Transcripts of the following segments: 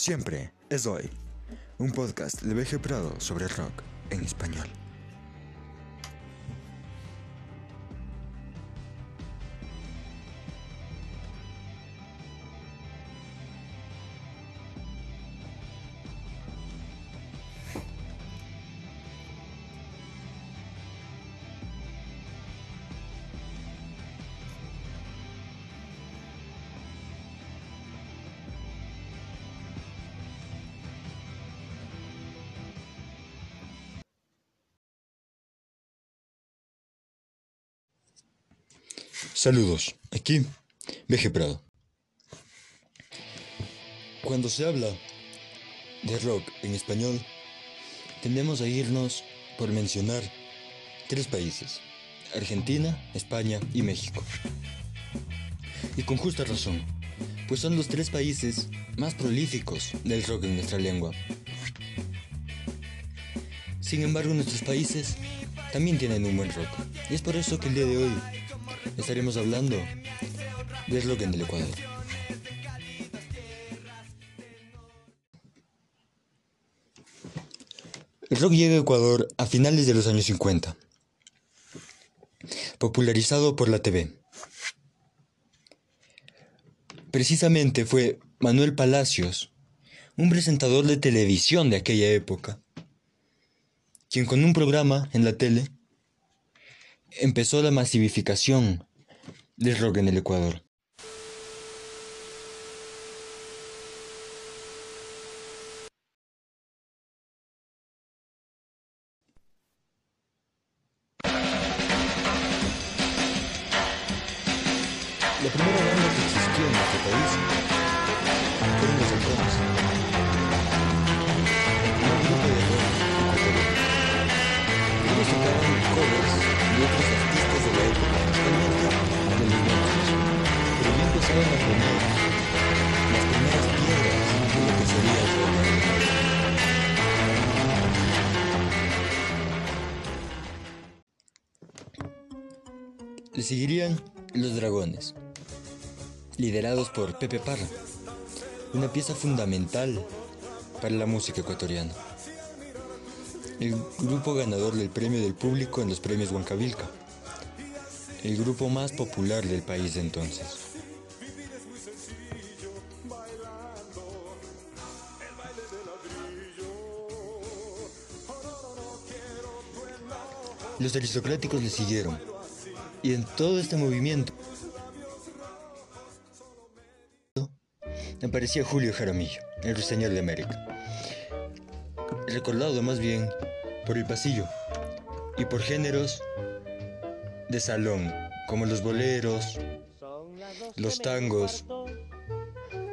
Siempre es hoy. Un podcast de BG Prado sobre rock en español. Saludos, aquí BG Prado. Cuando se habla de rock en español, tendemos a irnos por mencionar tres países, Argentina, España y México. Y con justa razón, pues son los tres países más prolíficos del rock en nuestra lengua. Sin embargo, nuestros países también tienen un buen rock, y es por eso que el día de hoy estaremos hablando de rock en el Ecuador. El rock llega a Ecuador a finales de los años 50, popularizado por la TV. Precisamente fue Manuel Palacios, un presentador de televisión de aquella época, quien con un programa en la tele empezó la masificación del rock en el Ecuador. Pepe Parra, una pieza fundamental para la música ecuatoriana. El grupo ganador del premio del público en los premios Huancavilca, el grupo más popular del país de entonces. Los aristocráticos le siguieron, y en todo este movimiento aparecía Julio Jaramillo, el ruiseñor de América. Recordado más bien por el pasillo y por géneros de salón, como los boleros, los tangos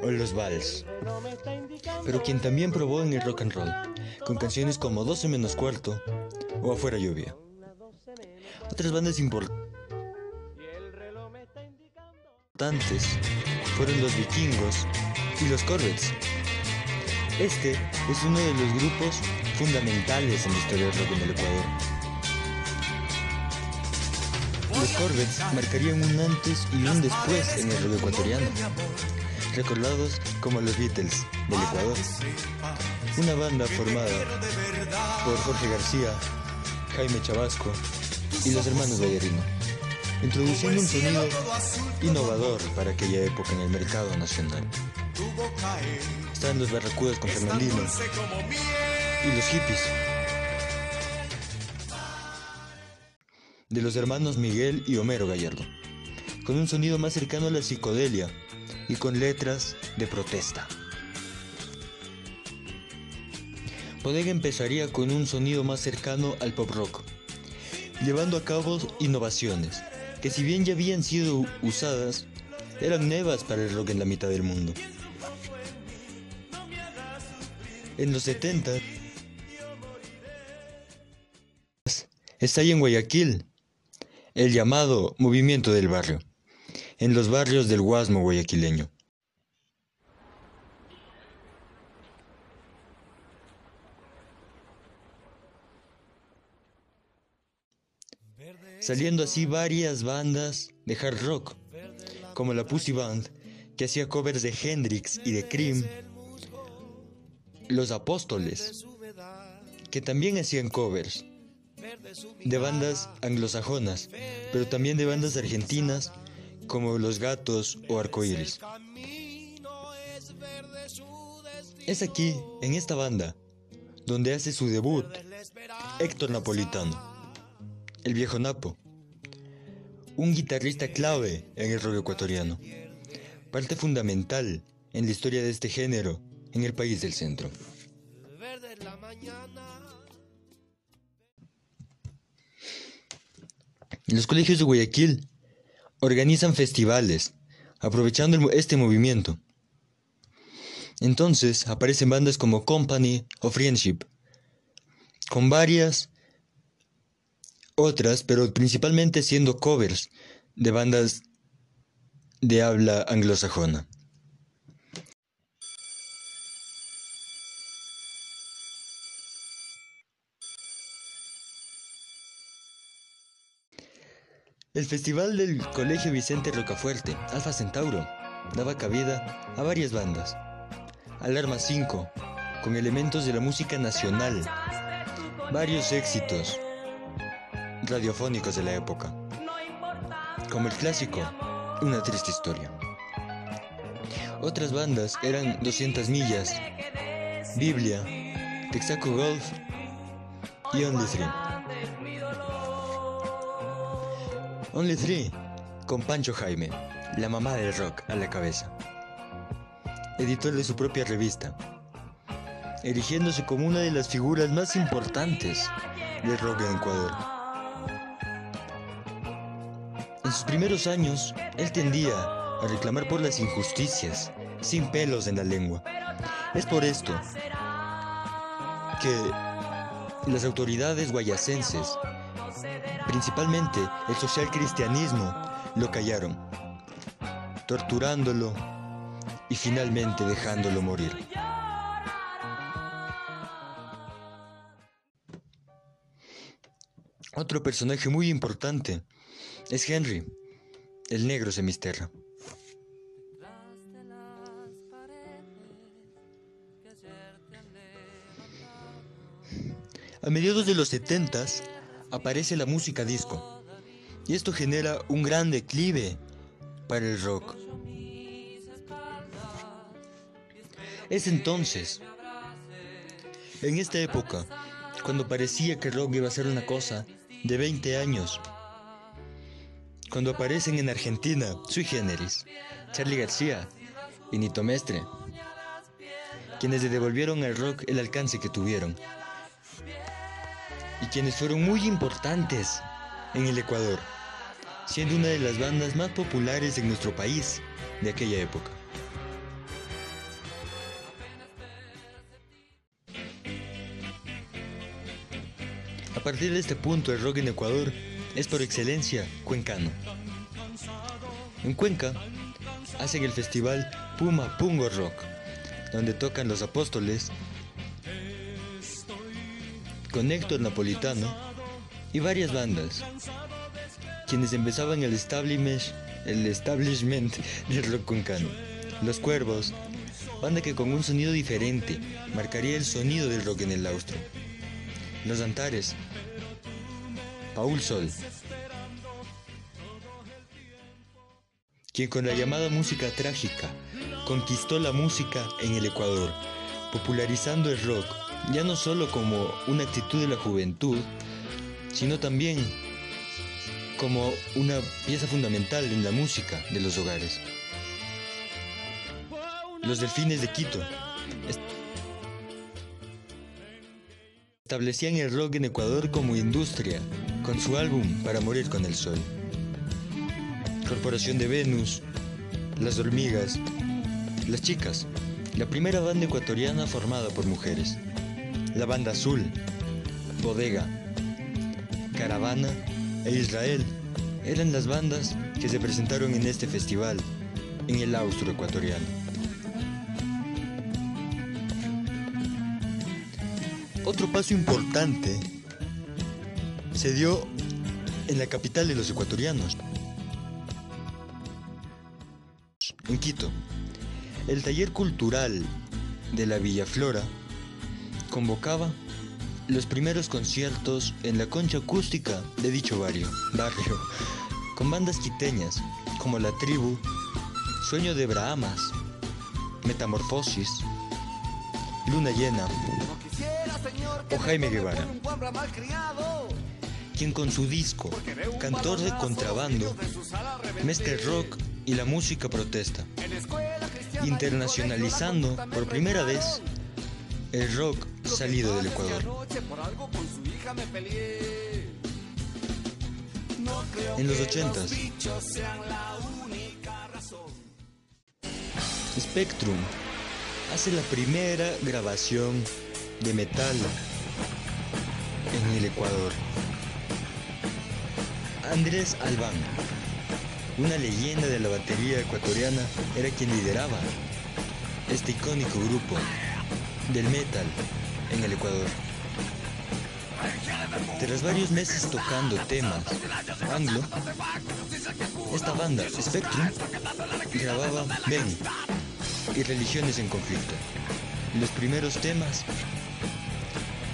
o los vals. Pero quien también probó en el rock and roll, con canciones como 12 menos cuarto o Afuera lluvia. Otras bandas importantes fueron los vikingos y los Corvettes. Este es uno de los grupos fundamentales en la historia del rock en el Ecuador. Los Corvettes marcarían un antes y un después en el rock ecuatoriano, recordados como los Beatles del Ecuador. Una banda formada por Jorge García, Jaime Chabasco y los hermanos Ballerino, introduciendo un sonido innovador para aquella época en el mercado nacional. Estaban los barracudas con Fernandino y los hippies. De los hermanos Miguel y Homero Gallardo, con un sonido más cercano a la psicodelia y con letras de protesta. Bodega empezaría con un sonido más cercano al pop rock, llevando a cabo innovaciones que si bien ya habían sido usadas, eran nuevas para el rock en la mitad del mundo. En los 70 está en Guayaquil el llamado movimiento del barrio, en los barrios del Guasmo guayaquileño. saliendo así varias bandas de hard rock, como la Pussy Band, que hacía covers de Hendrix y de Cream, Los Apóstoles, que también hacían covers de bandas anglosajonas, pero también de bandas argentinas como Los Gatos o Arcoíris. Es aquí, en esta banda, donde hace su debut Héctor Napolitano, el viejo Napo, un guitarrista clave en el rock ecuatoriano, parte fundamental en la historia de este género en el país del centro. Los colegios de Guayaquil organizan festivales, aprovechando este movimiento. Entonces aparecen bandas como Company o Friendship, con varias otras, pero principalmente siendo covers de bandas de habla anglosajona. El festival del Colegio Vicente Rocafuerte, Alfa Centauro, daba cabida a varias bandas. Alarma 5, con elementos de la música nacional, varios éxitos radiofónicos de la época, como el clásico Una triste historia. Otras bandas eran 200 millas, Biblia, Texaco Golf y Only Three. Only Three, con Pancho Jaime, la mamá del rock a la cabeza. Editor de su propia revista, erigiéndose como una de las figuras más importantes del rock en Ecuador. En sus primeros años, él tendía a reclamar por las injusticias, sin pelos en la lengua. Es por esto que las autoridades guayacenses principalmente el social cristianismo, lo callaron, torturándolo y finalmente dejándolo morir. Otro personaje muy importante es Henry, el negro semisterra. A mediados de los setentas, aparece la música disco. Y esto genera un gran declive para el rock. Es entonces, en esta época, cuando parecía que el rock iba a ser una cosa de 20 años, cuando aparecen en Argentina Sui Generis, Charlie García y Nito Mestre, quienes le devolvieron al rock el alcance que tuvieron y quienes fueron muy importantes en el Ecuador, siendo una de las bandas más populares en nuestro país de aquella época. A partir de este punto, el rock en Ecuador es por excelencia cuencano. En Cuenca hacen el festival Puma Pungo Rock, donde tocan los apóstoles con Héctor Napolitano y varias bandas, quienes empezaban el establishment, el establishment del rock. Los Cuervos, banda que con un sonido diferente marcaría el sonido del rock en el austro. Los Antares, Paul Sol, quien con la llamada música trágica conquistó la música en el Ecuador, popularizando el rock ya no solo como una actitud de la juventud, sino también como una pieza fundamental en la música de los hogares. Los Delfines de Quito establecían el rock en Ecuador como industria con su álbum Para Morir con el Sol. Corporación de Venus, Las Hormigas, Las Chicas, la primera banda ecuatoriana formada por mujeres la Banda Azul, Bodega, Caravana e Israel eran las bandas que se presentaron en este festival en el austro ecuatoriano. Otro paso importante se dio en la capital de los ecuatorianos, en Quito. El taller cultural de la Villa Flora convocaba los primeros conciertos en la concha acústica de dicho barrio, barrio con bandas quiteñas como La Tribu, Sueño de Brahamas, Metamorfosis, Luna Llena o Jaime Guevara, quien con su disco Cantor de Contrabando mezcla el rock y la música protesta, internacionalizando por primera vez el rock salido del Ecuador. En los ochentas, Spectrum hace la primera grabación de metal en el Ecuador. Andrés Albán, una leyenda de la batería ecuatoriana, era quien lideraba este icónico grupo del metal en el Ecuador. Tras varios meses tocando temas anglo, esta banda, Spectrum, grababa Ben y Religiones en Conflicto, los primeros temas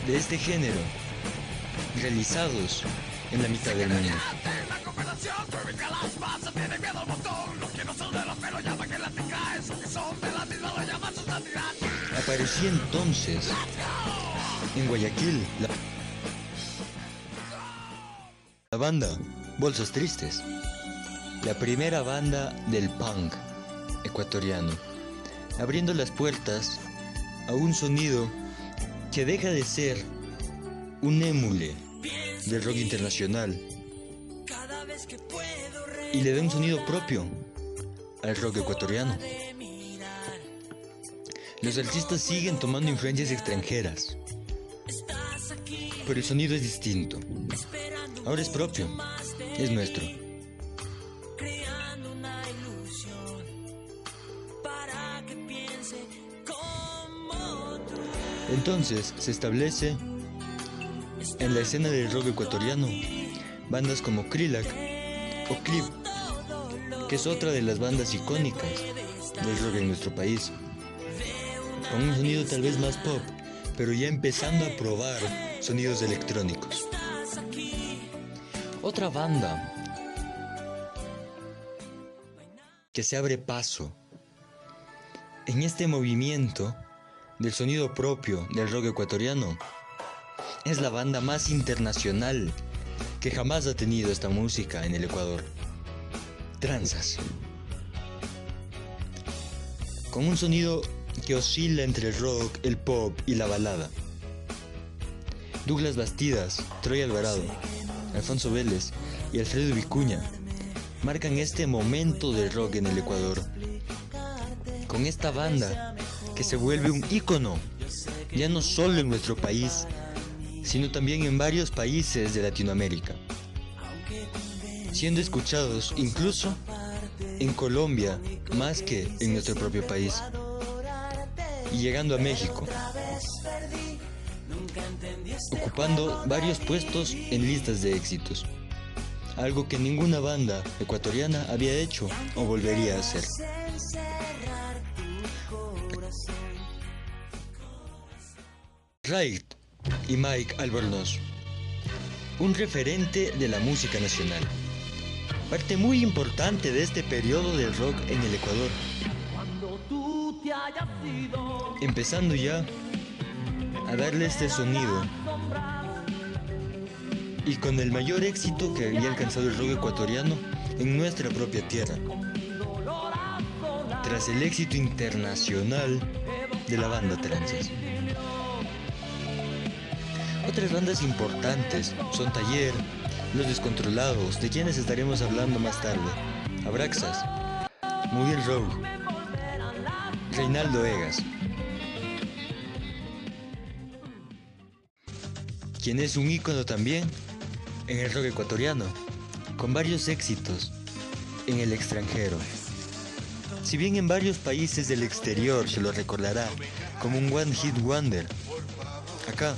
de este género realizados en la mitad del mundo. Aparecía entonces en Guayaquil. La, banda Bolsos Tristes, la primera banda del punk ecuatoriano, abriendo las puertas a un sonido que deja de ser un émule del rock internacional. Y le da un sonido propio al rock ecuatoriano. Los artistas siguen tomando influencias extranjeras, pero el sonido es distinto. Ahora es propio, es nuestro. Entonces se establece en la escena del rock ecuatoriano bandas como Krillac o Clip, que es otra de las bandas icónicas del rock en nuestro país, con un sonido tal vez más pop, pero ya empezando a probar sonidos electrónicos. Otra banda que se abre paso en este movimiento del sonido propio del rock ecuatoriano es la banda más internacional que jamás ha tenido esta música en el Ecuador. Tranzas. Con un sonido que oscila entre el rock, el pop y la balada. Douglas Bastidas, Troy Alvarado, Alfonso Vélez y Alfredo Vicuña marcan este momento del rock en el Ecuador. Con esta banda que se vuelve un ícono, ya no solo en nuestro país, sino también en varios países de Latinoamérica, siendo escuchados incluso en Colombia más que en nuestro propio país, y llegando a México, ocupando varios puestos en listas de éxitos, algo que ninguna banda ecuatoriana había hecho o volvería a hacer. Right y Mike Albornoz, un referente de la música nacional, parte muy importante de este periodo del rock en el Ecuador, empezando ya a darle este sonido. Y con el mayor éxito que había alcanzado el rock ecuatoriano en nuestra propia tierra, tras el éxito internacional de la banda Trances. Otras bandas importantes son Taller, Los Descontrolados, de quienes estaremos hablando más tarde, Abraxas, Miguel Rowe, Reinaldo Egas, quien es un ícono también en el rock ecuatoriano, con varios éxitos en el extranjero. Si bien en varios países del exterior se lo recordará como un One Hit Wonder, acá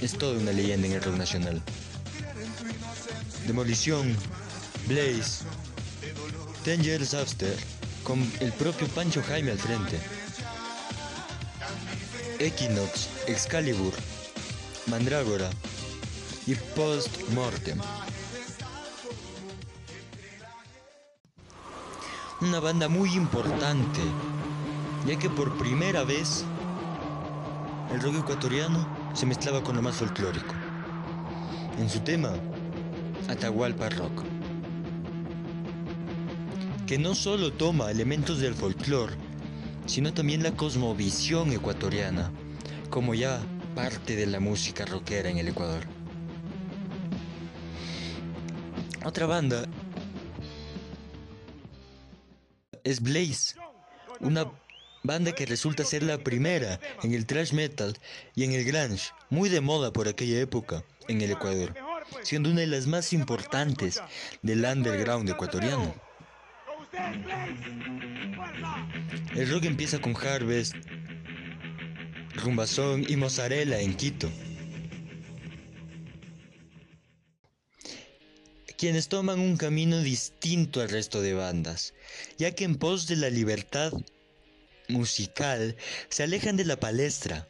es toda una leyenda en el rock nacional. Demolición, Blaze, Ten Years After, con el propio Pancho Jaime al frente. Equinox, Excalibur, Mandrágora y Post Mortem. Una banda muy importante, ya que por primera vez el rock ecuatoriano se mezclaba con lo más folclórico. En su tema, Atahualpa Rock, que no solo toma elementos del folclore, sino también la cosmovisión ecuatoriana, como ya parte de la música rockera en el Ecuador. Otra banda es Blaze, una banda que resulta ser la primera en el thrash metal y en el grunge, muy de moda por aquella época en el Ecuador, siendo una de las más importantes del underground ecuatoriano. El rock empieza con Harvest, Rumbazón y Mozzarella en Quito. Quienes toman un camino distinto al resto de bandas, ya que en pos de la libertad musical se alejan de la palestra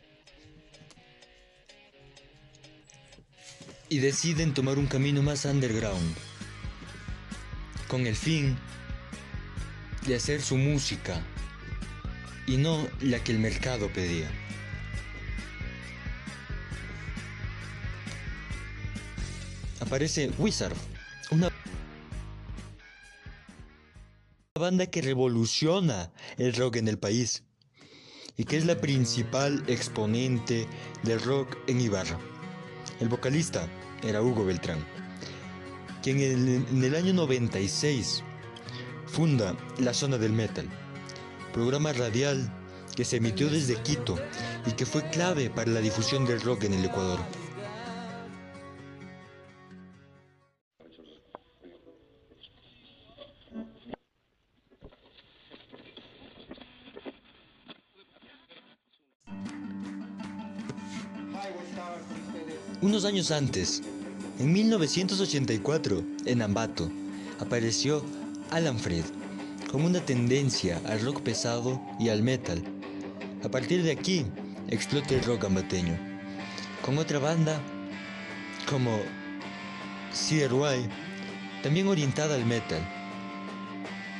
y deciden tomar un camino más underground, con el fin de hacer su música y no la que el mercado pedía. Aparece Wizard, una banda que revoluciona el rock en el país y que es la principal exponente del rock en Ibarra. El vocalista era Hugo Beltrán, quien en el año 96 funda La Zona del Metal, programa radial que se emitió desde Quito y que fue clave para la difusión del rock en el Ecuador. Unos años antes, en 1984, en Ambato, apareció Alan Fred, como una tendencia al rock pesado y al metal. A partir de aquí, explota el rock ambateño, con otra banda como CRY, también orientada al metal,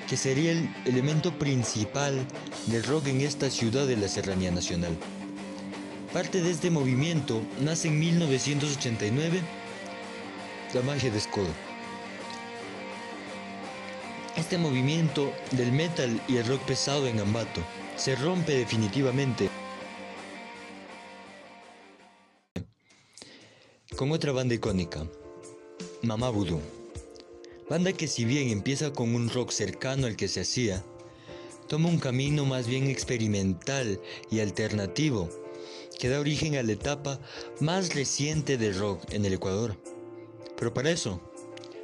que sería el elemento principal del rock en esta ciudad de la Serranía Nacional. Parte de este movimiento nace en 1989 la magia de Escodo. Este movimiento del metal y el rock pesado en Ambato se rompe definitivamente con otra banda icónica, Mamá Voodoo. Banda que si bien empieza con un rock cercano al que se hacía, toma un camino más bien experimental y alternativo que da origen a la etapa más reciente del rock en el Ecuador. Pero para eso,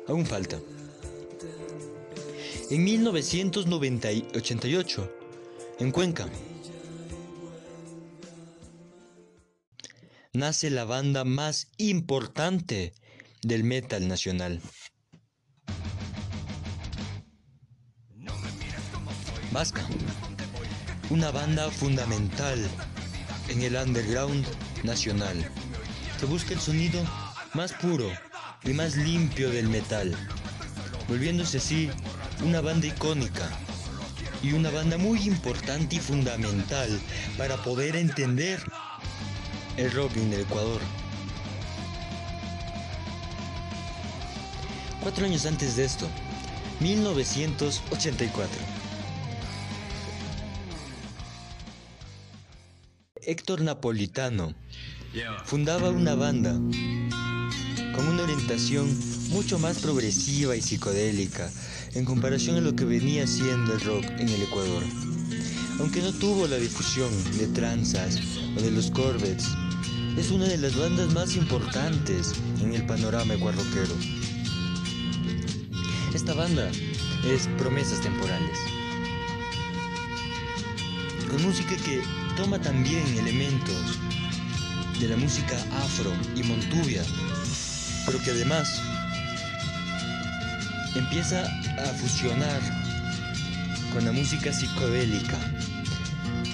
aún falta. En 1988, en Cuenca, nace la banda más importante del metal nacional. Vasca, una banda fundamental en el underground nacional, que busca el sonido más puro y más limpio del metal, volviéndose así una banda icónica y una banda muy importante y fundamental para poder entender el rock en el Ecuador. Cuatro años antes de esto, 1984. Héctor Napolitano fundaba una banda con una orientación mucho más progresiva y psicodélica en comparación a lo que venía siendo el rock en el Ecuador. Aunque no tuvo la difusión de Tranzas o de los Corvettes, es una de las bandas más importantes en el panorama ecuarroquero. Esta banda es Promesas Temporales. Con música que toma también elementos de la música afro y montubia, pero que además empieza a fusionar con la música psicodélica,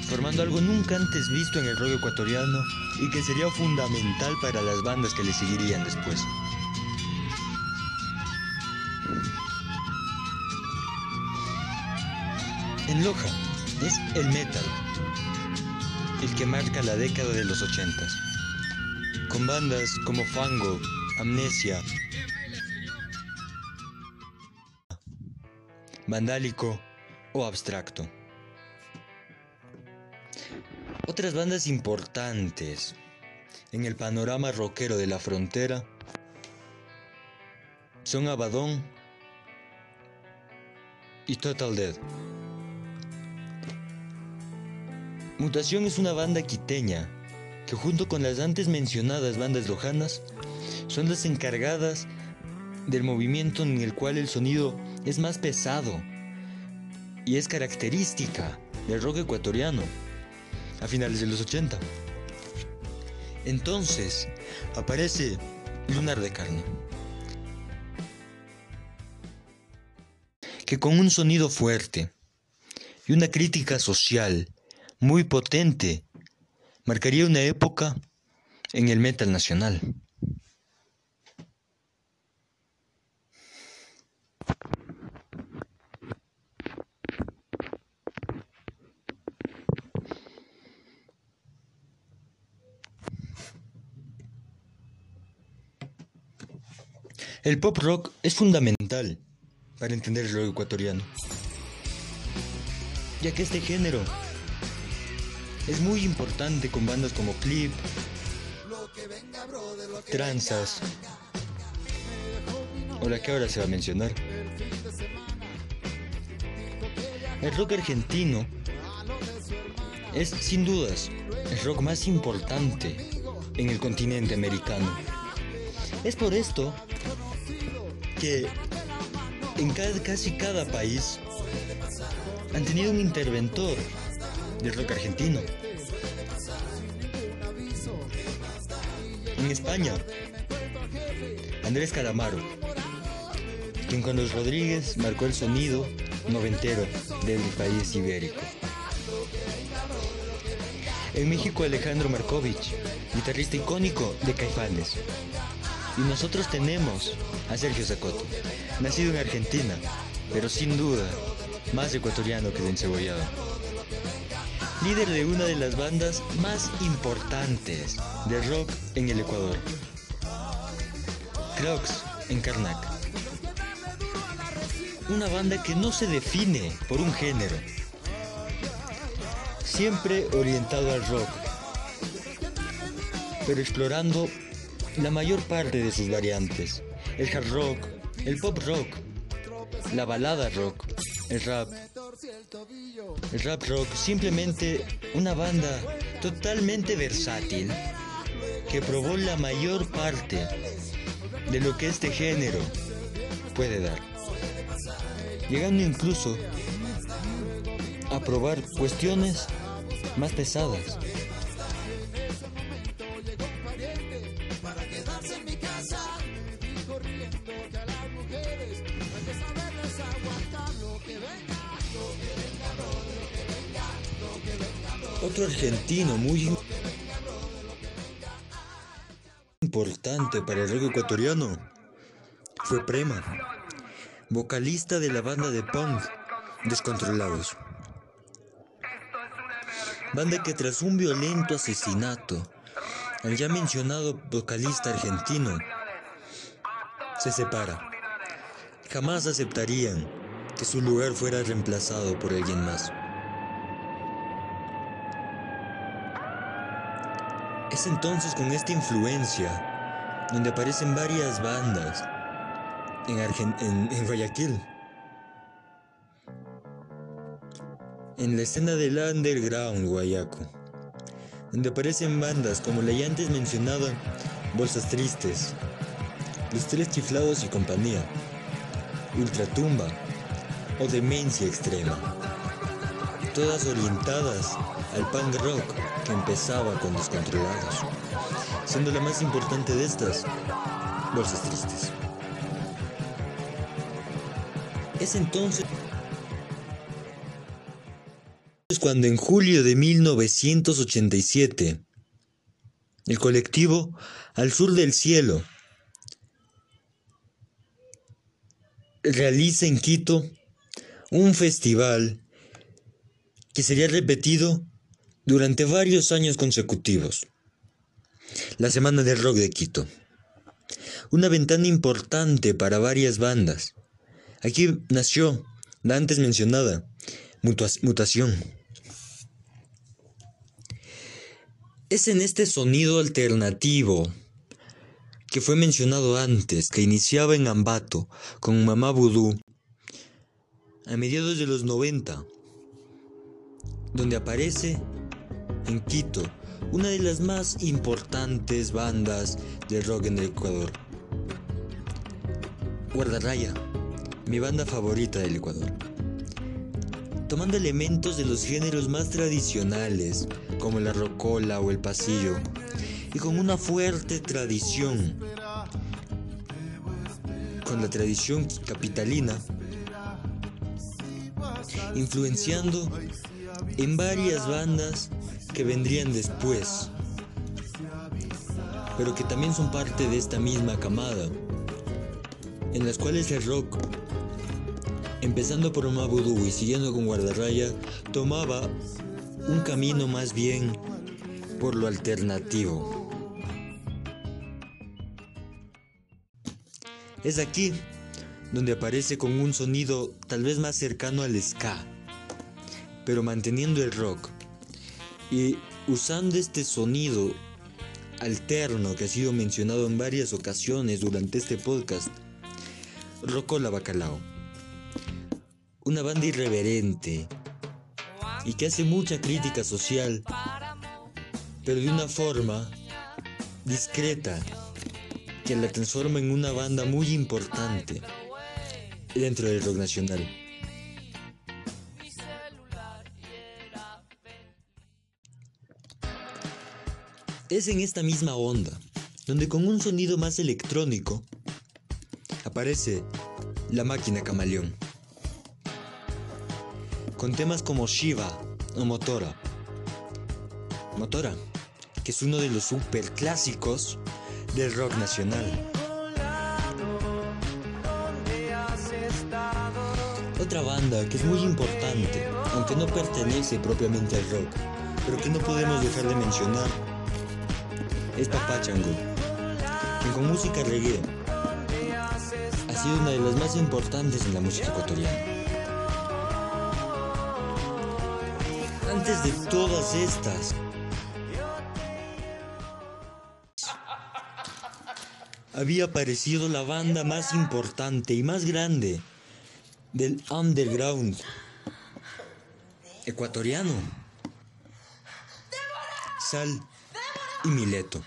formando algo nunca antes visto en el rock ecuatoriano y que sería fundamental para las bandas que le seguirían después. En Loja es el metal, el que marca la década de los ochentas, con bandas como Fango, Amnesia, Vandálico o Abstracto. Otras bandas importantes en el panorama rockero de la frontera son Abadón y Total Dead. Mutación es una banda quiteña que junto con las antes mencionadas bandas lojanas son las encargadas del movimiento en el cual el sonido es más pesado y es característica del rock ecuatoriano a finales de los 80. Entonces aparece Lunar de Carne, que con un sonido fuerte y una crítica social muy potente marcaría una época en el metal nacional. El pop rock es fundamental para entender rock ecuatoriano, ya que este género es muy importante con bandas como Clip, Tranzas, o la que ahora se va a mencionar. El rock argentino es sin dudas el rock más importante en el continente americano. Es por esto que en casi cada país han tenido un interventor del rock argentino. En España, Andrés Calamaro, quien con los Rodríguez marcó el sonido noventero del país ibérico. En México, Alejandro Markovich, guitarrista icónico de Caifanes. Y nosotros tenemos a Sergio Zacoto, nacido en Argentina, pero sin duda más ecuatoriano que de encebollado. Líder de una de las bandas más importantes de rock en el Ecuador. Crocs en Karnak. Una banda que no se define por un género, siempre orientado al rock, pero explorando la mayor parte de sus variantes. El hard rock, el pop rock, la balada rock, el rap. El rap rock, simplemente una banda totalmente versátil que probó la mayor parte de lo que este género puede dar. Llegando incluso a probar cuestiones más pesadas Argentino muy importante para el rock ecuatoriano fue Prema, vocalista de la banda de punk Descontrolados. Banda que tras un violento asesinato al ya mencionado vocalista argentino se separa. Jamás aceptarían que su lugar fuera reemplazado por alguien más. Es entonces con esta influencia donde aparecen varias bandas en, Guayaquil. En la escena del underground guayaco, donde aparecen bandas como la ya antes mencionada Bolsas Tristes, Los Tres Chiflados y compañía, Ultratumba o Demencia Extrema, todas orientadas al punk rock que empezaba con Descontrolados, siendo la más importante de estas, Bolsas Tristes. Es entonces cuando en julio de 1987 el colectivo Al Sur del Cielo realiza en Quito un festival que sería repetido durante varios años consecutivos. La Semana del Rock de Quito. Una ventana importante para varias bandas. Aquí nació la antes mencionada mutación. Es en este sonido alternativo que fue mencionado antes, que iniciaba en Ambato con Mamá Voodoo a mediados de los 90, donde aparece en Quito una de las más importantes bandas de rock en el Ecuador. Guardarraya, mi banda favorita del Ecuador. Tomando elementos de los géneros más tradicionales, como la rocola o el pasillo, y con una fuerte tradición, con la tradición capitalina, influenciando en varias bandas que vendrían después, pero que también son parte de esta misma camada, en las cuales el rock, empezando por Voodoo y siguiendo con Guardarraya, tomaba un camino más bien por lo alternativo. Es aquí donde aparece con un sonido tal vez más cercano al ska, pero manteniendo el rock. Y usando este sonido alterno que ha sido mencionado en varias ocasiones durante este podcast, Rocola Bacalao. Una banda irreverente y que hace mucha crítica social, pero de una forma discreta que la transforma en una banda muy importante dentro del rock nacional. Es en esta misma onda, donde con un sonido más electrónico aparece la máquina camaleón. Con temas como Shiva o Motora. Motora, que es uno de los super clásicos del rock nacional. Otra banda que es muy importante, aunque no pertenece propiamente al rock, pero que no podemos dejar de mencionar es Papachango, quien con música reggae ha sido una de las más importantes en la música ecuatoriana. Antes de todas estas, había aparecido la banda más importante y más grande del underground ecuatoriano. Sal y Mileto.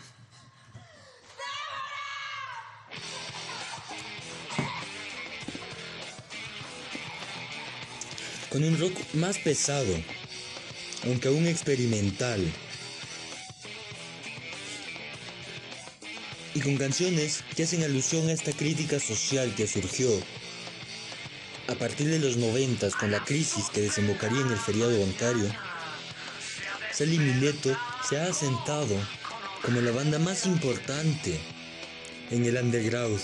Con un rock más pesado, aunque aún experimental. Y con canciones que hacen alusión a esta crítica social que surgió a partir de los noventas con la crisis que desembocaría en el feriado bancario. Sally Mileto se ha asentado como la banda más importante en el underground,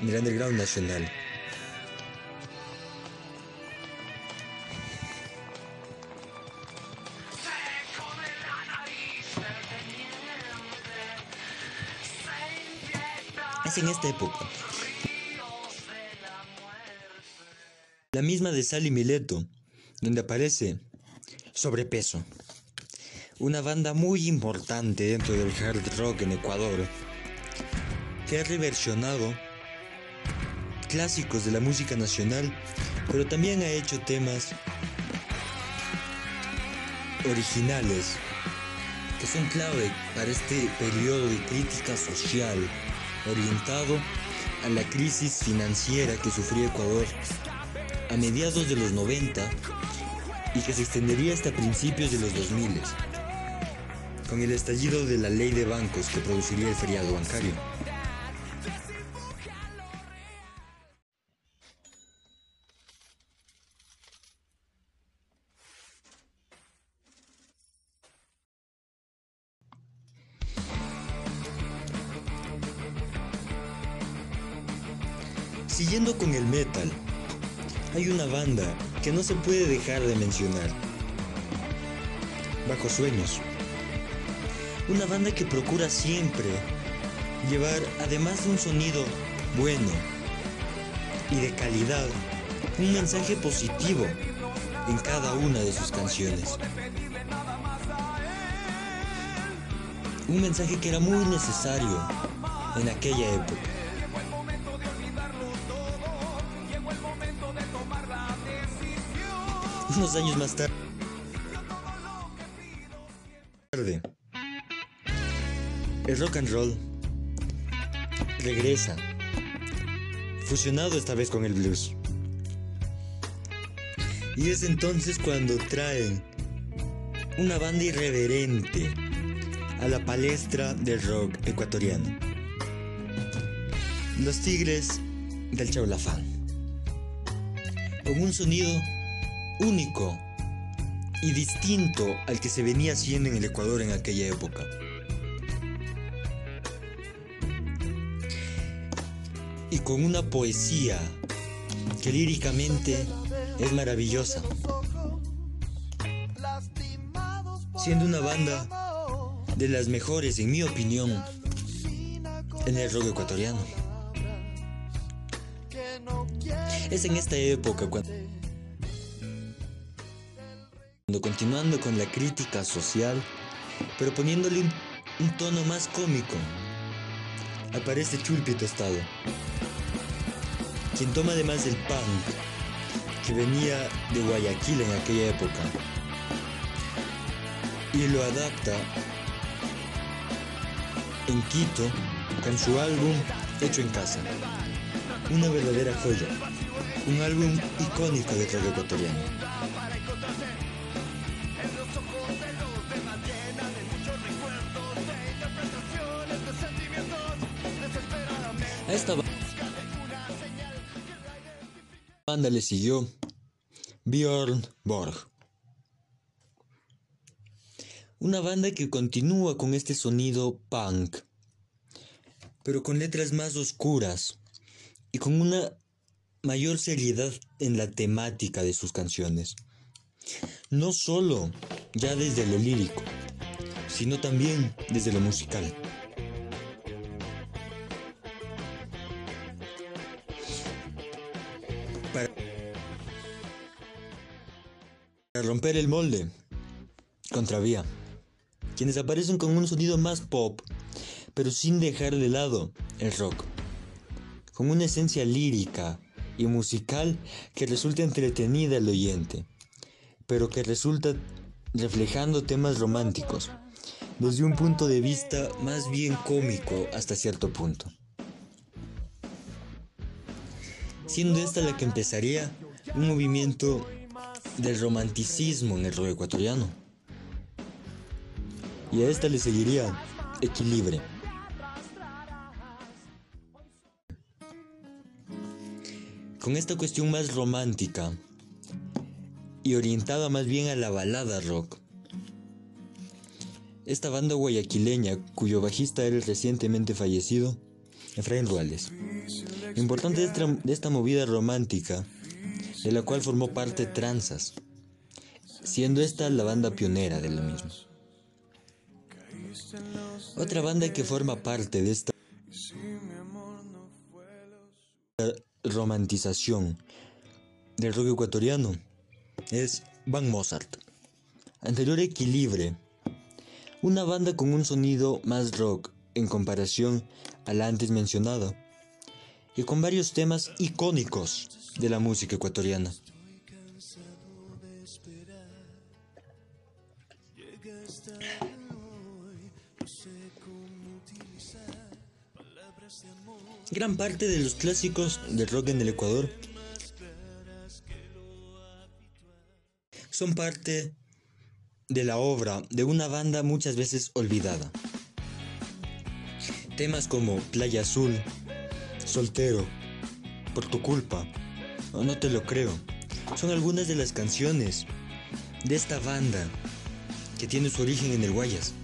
en el underground nacional. Es en esta época. La misma de Sally Mileto, donde aparece Sobrepeso una banda muy importante dentro del hard rock en Ecuador, que ha reversionado clásicos de la música nacional, pero también ha hecho temas originales que son clave para este periodo de crítica social orientado a la crisis financiera que sufrió Ecuador a mediados de los 90 y que se extendería hasta principios de los 2000 con el estallido de la ley de bancos que produciría el feriado bancario. Se puede dejar de mencionar. Bajo Sueños. Una banda que procura siempre llevar, además de un sonido bueno y de calidad, un mensaje positivo en cada una de sus canciones. Un mensaje que era muy necesario en aquella época. Unos años más tarde, el rock and roll regresa, fusionado esta vez con el blues. Y es entonces cuando traen una banda irreverente a la palestra del rock ecuatoriano. Los Tigres del Chaulafán. Con un sonido único y distinto al que se venía haciendo en el Ecuador en aquella época. Y con una poesía que líricamente es maravillosa. Siendo una banda de las mejores, en mi opinión, en el rock ecuatoriano. Es en esta época cuando, continuando con la crítica social, pero poniéndole un, tono más cómico, aparece Chulpi Tostado, quien toma además el punk que venía de Guayaquil en aquella época y lo adapta en Quito con su álbum Hecho en Casa. Una verdadera joya, un álbum icónico de rock ecuatoriano. Banda le siguió Björn Borg. Una banda que continúa con este sonido punk, pero con letras más oscuras y con una mayor seriedad en la temática de sus canciones. No solo ya desde lo lírico, sino también desde lo musical. Romper el molde, Contravía, quienes aparecen con un sonido más pop, pero sin dejar de lado el rock, con una esencia lírica y musical que resulta entretenida al oyente, pero que resulta reflejando temas románticos, desde un punto de vista más bien cómico hasta cierto punto. Siendo esta la que empezaría un movimiento del romanticismo en el rock ecuatoriano. Y a esta le seguiría Equilibre. Con esta cuestión más romántica y orientada más bien a la balada rock. Esta banda guayaquileña, cuyo bajista era el recientemente fallecido, Efraín Ruales. Importante de esta, de esta movida romántica, de la cual formó parte Tranzas, siendo esta la banda pionera de lo mismo. Otra banda que forma parte de esta romantización del rock ecuatoriano es Van Mozart. Anterior Equilibre, una banda con un sonido más rock en comparación a la antes mencionada y con varios temas icónicos de la música ecuatoriana. Gran parte de los clásicos del rock en el Ecuador son parte de la obra de una banda muchas veces olvidada. Temas como Playa Azul, Soltero, Por tu culpa, o No te lo creo, son algunas de las canciones de esta banda que tiene su origen en el Guayas.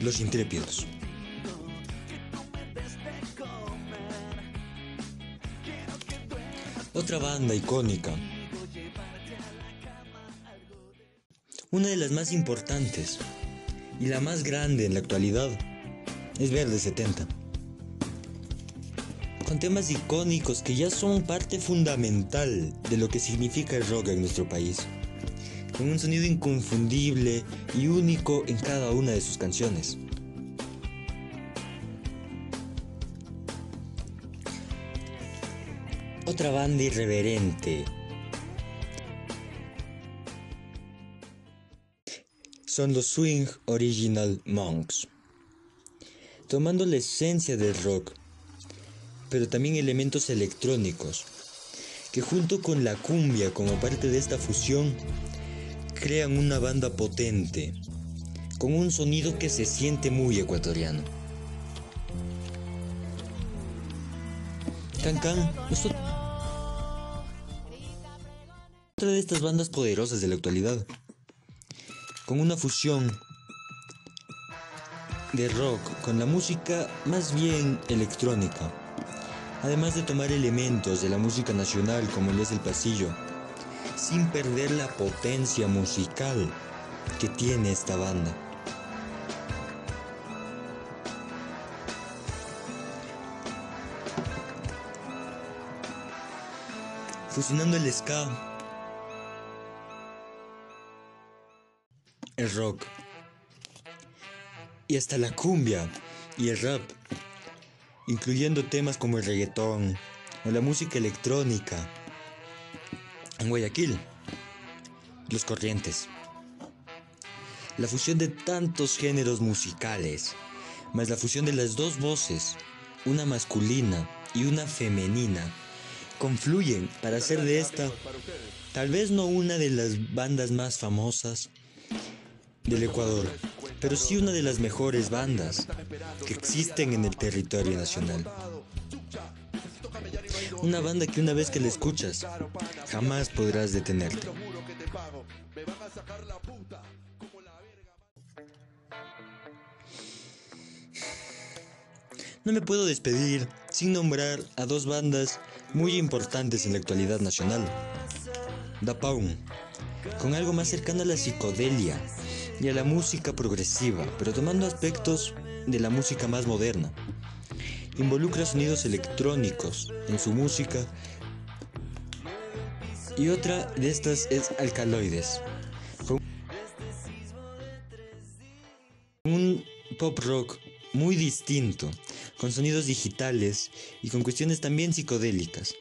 Los Intrépidos. Otra banda icónica. Una de las más importantes y la más grande en la actualidad es Verde 70. Con temas icónicos que ya son parte fundamental de lo que significa el rock en nuestro país. Con un sonido inconfundible y único en cada una de sus canciones. Otra banda irreverente. Son los Swing Original Monks. Tomando la esencia del rock, pero también elementos electrónicos, que junto con la cumbia como parte de esta fusión, crean una banda potente, con un sonido que se siente muy ecuatoriano. Can Can otra de estas bandas poderosas de la actualidad, con una fusión de rock con la música más bien electrónica, además de tomar elementos de la música nacional como el es el pasillo, sin perder la potencia musical que tiene esta banda. Fusionando el ska el rock y hasta la cumbia y el rap, incluyendo temas como el reggaetón o la música electrónica. En Guayaquil, los corrientes. La fusión de tantos géneros musicales, más la fusión de las dos voces, una masculina y una femenina, confluyen para hacer de esta tal vez no una de las bandas más famosas, del Ecuador, pero sí una de las mejores bandas que existen en el territorio nacional. Una banda que una vez que la escuchas, jamás podrás detenerte. No me puedo despedir sin nombrar a dos bandas muy importantes en la actualidad nacional. Da Paun, con algo más cercano a la psicodelia, y a la música progresiva, pero tomando aspectos de la música más moderna. Involucra sonidos electrónicos en su música y otra de estas es Alcaloides. Un pop rock muy distinto, con sonidos digitales y con cuestiones también psicodélicas,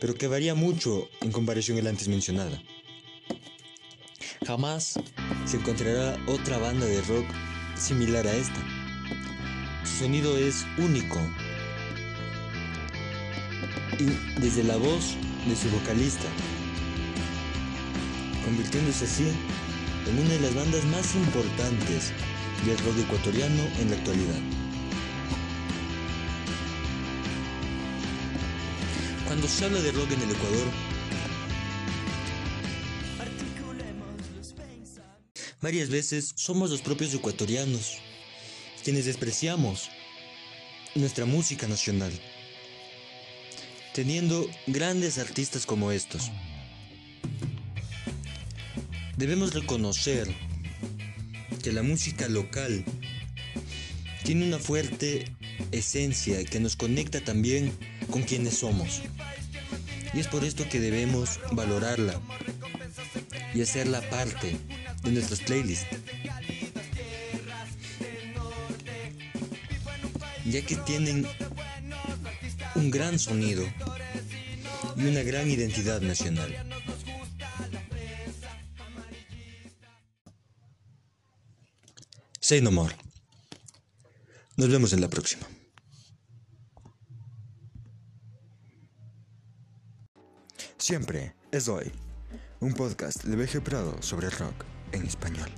pero que varía mucho en comparación a la antes mencionada. Jamás se encontrará otra banda de rock similar a esta. Su sonido es único. Y desde la voz de su vocalista, convirtiéndose así en una de las bandas más importantes del rock ecuatoriano en la actualidad. Cuando se habla de rock en el Ecuador, Varias veces somos los propios ecuatorianos quienes despreciamos nuestra música nacional, teniendo grandes artistas como estos. Debemos reconocer que la música local tiene una fuerte esencia que nos conecta también con quienes somos. Y es por esto que debemos valorarla y hacerla parte de nuestros playlists. Ya que tienen un gran sonido y una gran identidad nacional. Say no more. Nos vemos en la próxima. Siempre es hoy. Un podcast de BG Prado sobre rock en español.